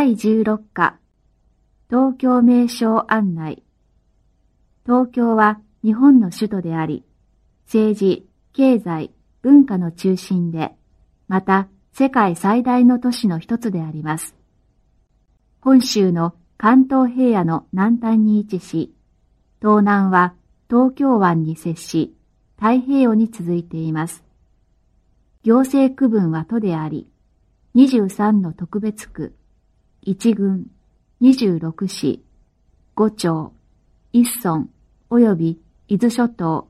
第16課東京名称案内東京は日本の首都であり、政治、経済、文化の中心で、また世界最大の都市の一つであります。本州の関東平野の南端に位置し、東南は東京湾に接し、太平洋に続いています。行政区分は都であり、23の特別区、1軍、26市、5町、1村、及び伊豆諸島、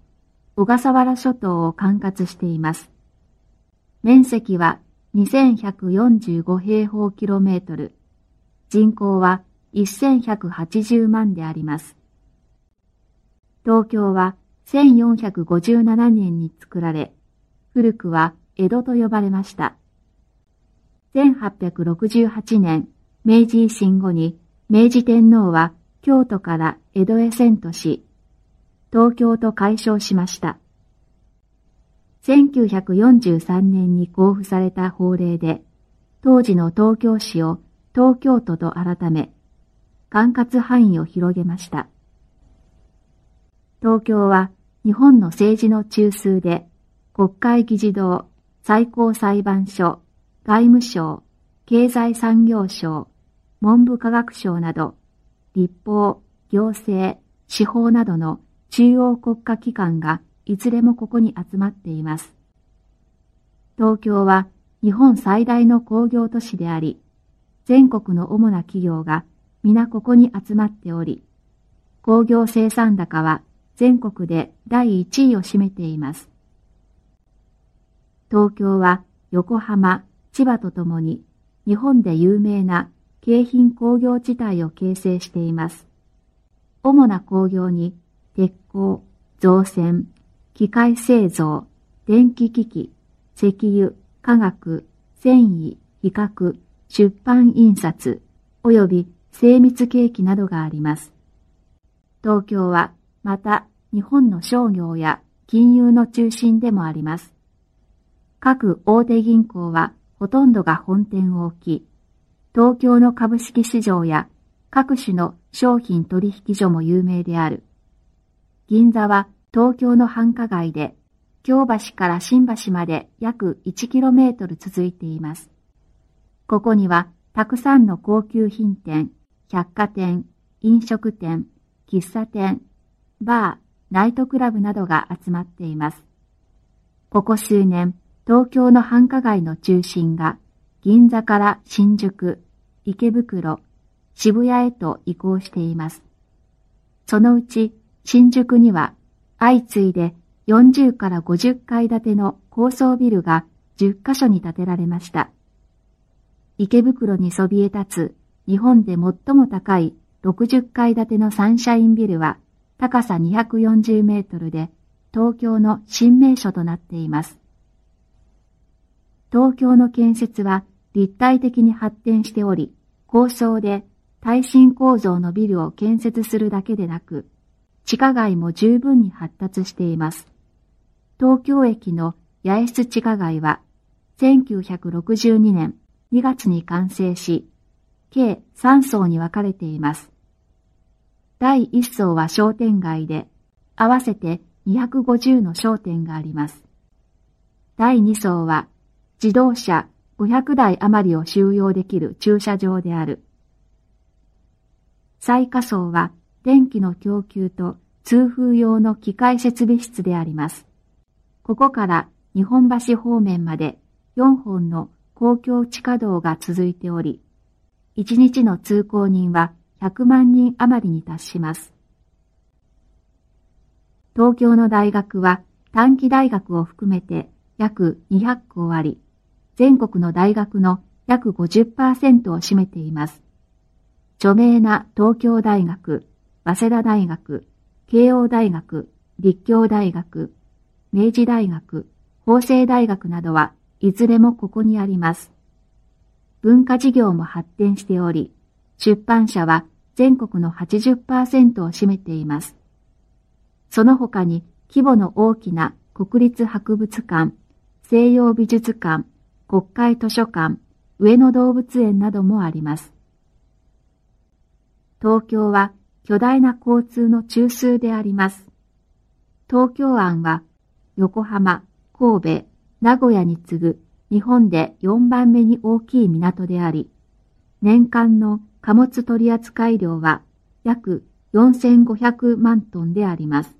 小笠原諸島を管轄しています。面積は2145平方キロメートル、人口は1180万であります。東京は1457年に作られ、古くは江戸と呼ばれました。1868年、明治維新後に明治天皇は京都から江戸へ遷都し、東京と解消しました。1943年に公布された法令で、当時の東京市を東京都と改め、管轄範囲を広げました。東京は日本の政治の中枢で、国会議事堂、最高裁判所、外務省、経済産業省、文部科学省など、立法、行政、司法などの中央国家機関がいずれもここに集まっています。東京は日本最大の工業都市であり、全国の主な企業が皆ここに集まっており、工業生産高は全国で第1位を占めています。東京は横浜、千葉とともに日本で有名な京浜工業地帯を形成しています。主な工業に鉄鋼、造船、機械製造、電気機器、石油、化学、繊維、比較、出版印刷、及び精密景気などがあります。東京はまた日本の商業や金融の中心でもあります。各大手銀行はほとんどが本店を置き、東京の株式市場や各種の商品取引所も有名である。銀座は東京の繁華街で、京橋から新橋まで約 1km 続いています。ここにはたくさんの高級品店、百貨店、飲食店、喫茶店、バー、ナイトクラブなどが集まっています。ここ数年、東京の繁華街の中心が銀座から新宿、池袋、渋谷へと移行しています。そのうち新宿には相次いで40から50階建ての高層ビルが10カ所に建てられました。池袋にそびえ立つ日本で最も高い60階建てのサンシャインビルは高さ240メートルで東京の新名所となっています。東京の建設は立体的に発展しており、高層で耐震構造のビルを建設するだけでなく、地下街も十分に発達しています。東京駅の八重洲地下街は、1962年2月に完成し、計3層に分かれています。第1層は商店街で、合わせて250の商店があります。第2層は自動車500台余りを収容できる駐車場である。最下層は電気の供給と通風用の機械設備室であります。ここから日本橋方面まで4本の公共地下道が続いており、1日の通行人は100万人余りに達します。東京の大学は短期大学を含めて約200校あり、全国の大学の約50%を占めています。著名な東京大学、早稲田大学、慶応大学、立教大学、明治大学、法政大学などはいずれもここにあります。文化事業も発展しており、出版社は全国の80%を占めています。その他に規模の大きな国立博物館、西洋美術館、国会図書館、上野動物園などもあります。東京は巨大な交通の中枢であります。東京湾は横浜、神戸、名古屋に次ぐ日本で4番目に大きい港であり、年間の貨物取扱量は約4500万トンであります。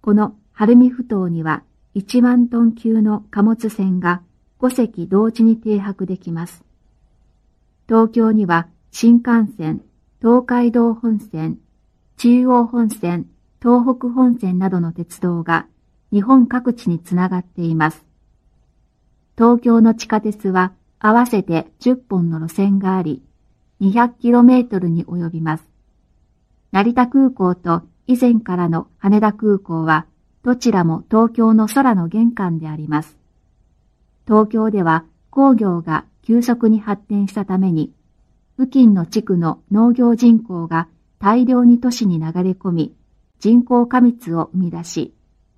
この晴海埠頭には1万トン級の貨物船が5隻同時に停泊できます。東京には新幹線、東海道本線、中央本線、東北本線などの鉄道が日本各地につながっています。東京の地下鉄は合わせて10本の路線があり、200km に及びます。成田空港と以前からの羽田空港はどちらも東京の空の玄関であります。東京では工業が急速に発展したために付近の地区の農業人口が大量に都市に流れ込み、人口過密を生み出し、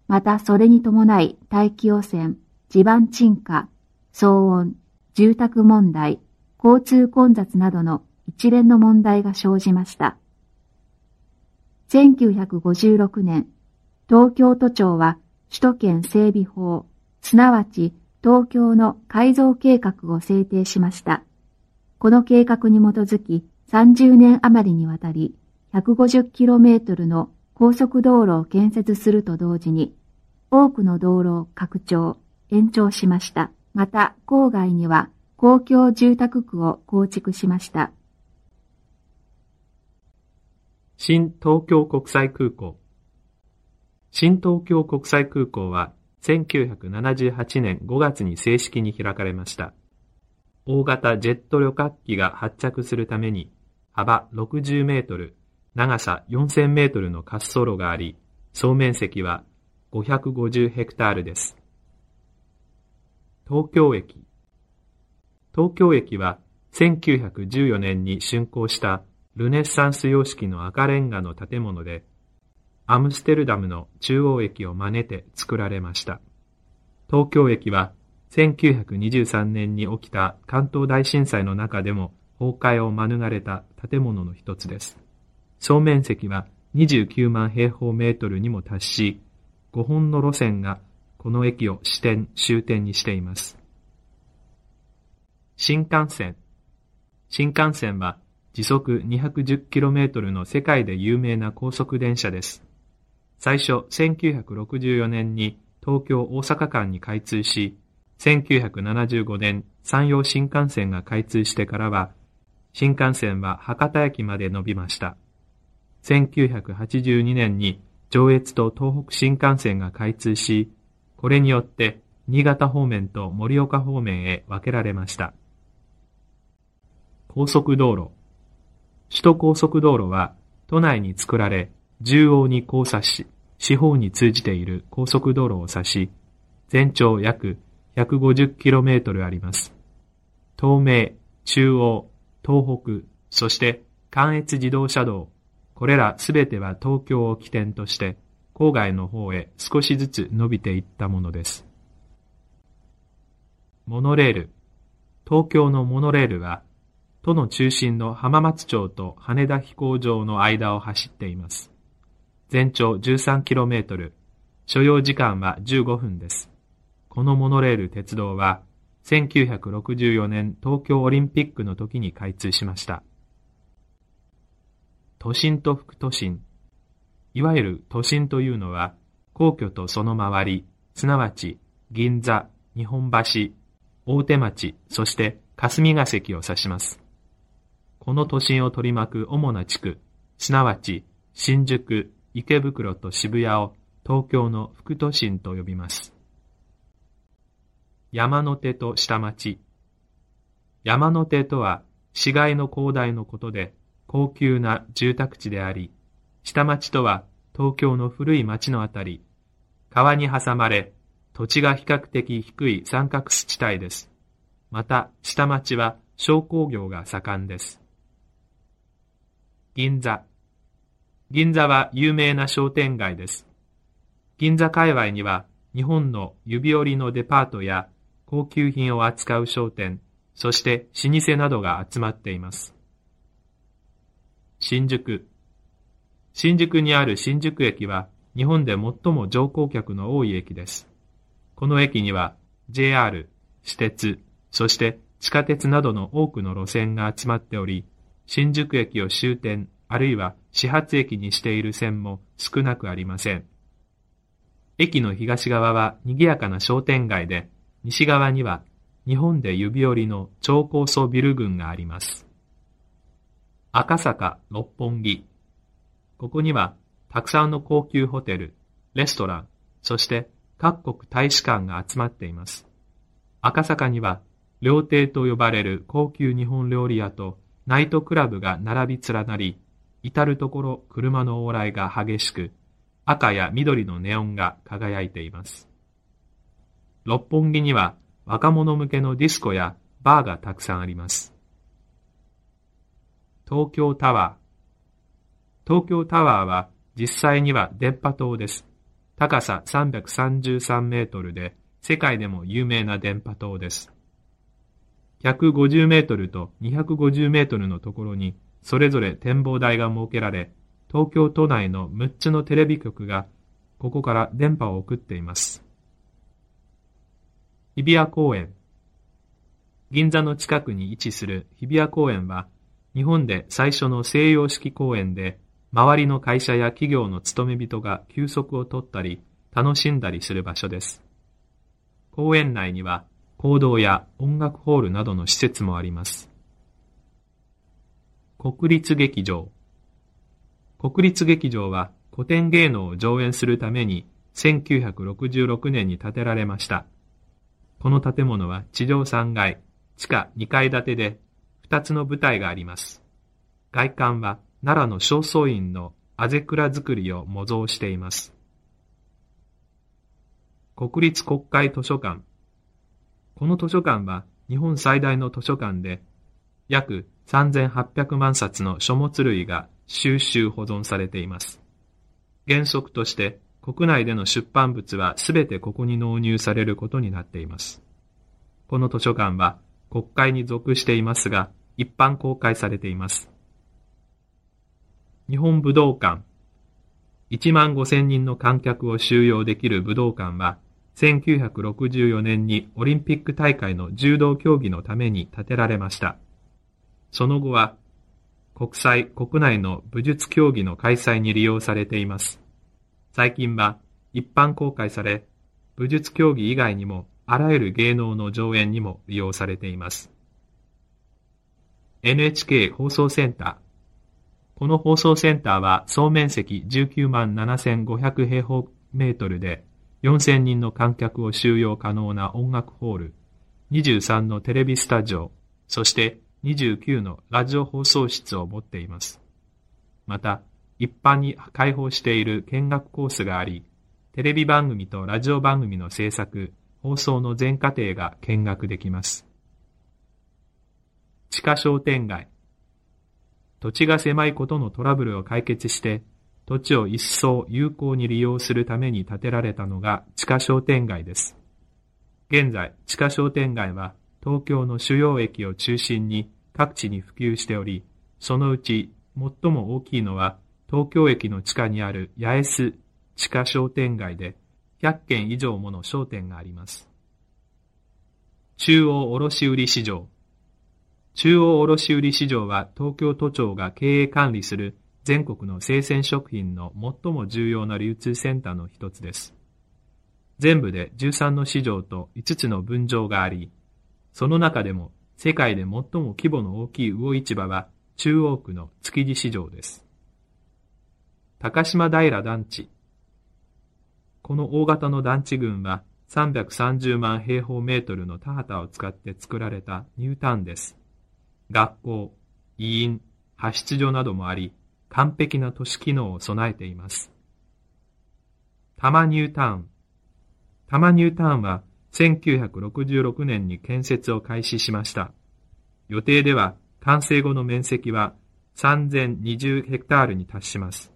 またそれに伴い大気汚染、地盤沈下、騒音、住宅問題、交通混雑などの一連の問題が生じました。1956年、東京都庁は首都圏整備法、すなわち東京の改造計画を制定しました。この計画に基づき30年余りにわたり 150km の高速道路を建設すると同時に多くの道路を拡張、延長しました。また郊外には公共住宅区を構築しました。新東京国際空港新東京国際空港は1978年5月に正式に開かれました。大型ジェット旅客機が発着するために幅60メートル、長さ4000メートルの滑走路があり、総面積は550ヘクタールです。東京駅東京駅は1914年に竣工したルネッサンス様式の赤レンガの建物で、アムステルダムの中央駅を真似て作られました。東京駅は1923年に起きた関東大震災の中でも崩壊を免れた建物の一つです。総面積は29万平方メートルにも達し、5本の路線がこの駅を支点、終点にしています。新幹線。新幹線は時速 210km の世界で有名な高速電車です。最初、1964年に東京大阪間に開通し、1975年山陽新幹線が開通してからは、新幹線は博多駅まで伸びました。1982年に上越と東北新幹線が開通し、これによって新潟方面と盛岡方面へ分けられました。高速道路。首都高速道路は都内に作られ、縦横に交差し、四方に通じている高速道路を指し、全長約 150km あります。東名、中央、東北、そして関越自動車道、これらすべては東京を起点として、郊外の方へ少しずつ伸びていったものです。モノレール。東京のモノレールは、都の中心の浜松町と羽田飛行場の間を走っています。全長 13km、所要時間は15分です。このモノレール鉄道は、1964年東京オリンピックの時に開通しました。都心と副都心。いわゆる都心というのは、皇居とその周り、すなわち銀座、日本橋、大手町、そして霞が関を指します。この都心を取り巻く主な地区、すなわち新宿、池袋と渋谷を東京の副都心と呼びます。山手と下町。山手とは市街の広大のことで高級な住宅地であり、下町とは東京の古い町のあたり、川に挟まれ土地が比較的低い三角地帯です。また下町は商工業が盛んです。銀座。銀座は有名な商店街です。銀座界隈には日本の指折りのデパートや高級品を扱う商店、そして老舗などが集まっています。新宿。新宿にある新宿駅は日本で最も乗降客の多い駅です。この駅には JR、私鉄、そして地下鉄などの多くの路線が集まっており、新宿駅を終点あるいは始発駅にしている線も少なくありません。駅の東側は賑やかな商店街で、西側には日本で指折りの超高層ビル群があります。赤坂、六本木。ここにはたくさんの高級ホテル、レストラン、そして各国大使館が集まっています。赤坂には料亭と呼ばれる高級日本料理屋とナイトクラブが並び連なり、至るところ車の往来が激しく、赤や緑のネオンが輝いています。六本木には若者向けのディスコやバーがたくさんあります。東京タワー。東京タワーは実際には電波塔です。高さ333メートルで世界でも有名な電波塔です。150メートルと250メートルのところにそれぞれ展望台が設けられ、東京都内の6つのテレビ局がここから電波を送っています。日比谷公園銀座の近くに位置する日比谷公園は、日本で最初の西洋式公園で、周りの会社や企業の勤め人が休息を取ったり、楽しんだりする場所です。公園内には、行動や音楽ホールなどの施設もあります。国立劇場国立劇場は古典芸能を上演するために1966年に建てられました。この建物は地上3階、地下2階建てで2つの舞台があります。外観は奈良の正倉院のあぜ蔵造りを模造しています。国立国会図書館この図書館は日本最大の図書館で約3800万冊の書物類が収集保存されています。原則として国内での出版物はすべてここに納入されることになっています。この図書館は国会に属していますが、一般公開されています。日本武道館1万5千人の観客を収容できる武道館は、1964年にオリンピック大会の柔道競技のために建てられました。その後は国際、国内の武術競技の開催に利用されています。最近は一般公開され、武術競技以外にもあらゆる芸能の上演にも利用されています。NHK 放送センター。この放送センターは総面積19万7500平方メートルで4000人の観客を収容可能な音楽ホール、23のテレビスタジオ、そして29のラジオ放送室を持っています。また、一般に開放している見学コースがあり、テレビ番組とラジオ番組の制作、放送の全過程が見学できます。地下商店街。土地が狭いことのトラブルを解決して、土地を一層有効に利用するために建てられたのが地下商店街です。現在、地下商店街は東京の主要駅を中心に各地に普及しており、そのうち最も大きいのは東京駅の地下にある八重洲地下商店街で100軒以上もの商店があります。中央卸売市場中央卸売市場は東京都庁が経営管理する全国の生鮮食品の最も重要な流通センターの一つです。全部で13の市場と5つの分場があり、その中でも世界で最も規模の大きい魚市場は中央区の築地市場です。高島平団地。この大型の団地群は330万平方メートルの田畑を使って作られたニュータウンです。学校、医院、派出所などもあり、完璧な都市機能を備えています。多摩ニュータウン。多摩ニュータウンは1966年に建設を開始しました。予定では完成後の面積は3020ヘクタールに達します。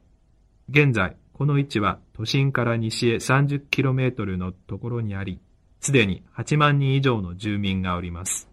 現在、この位置は都心から西へ 30km のところにあり、すでに8万人以上の住民がおります。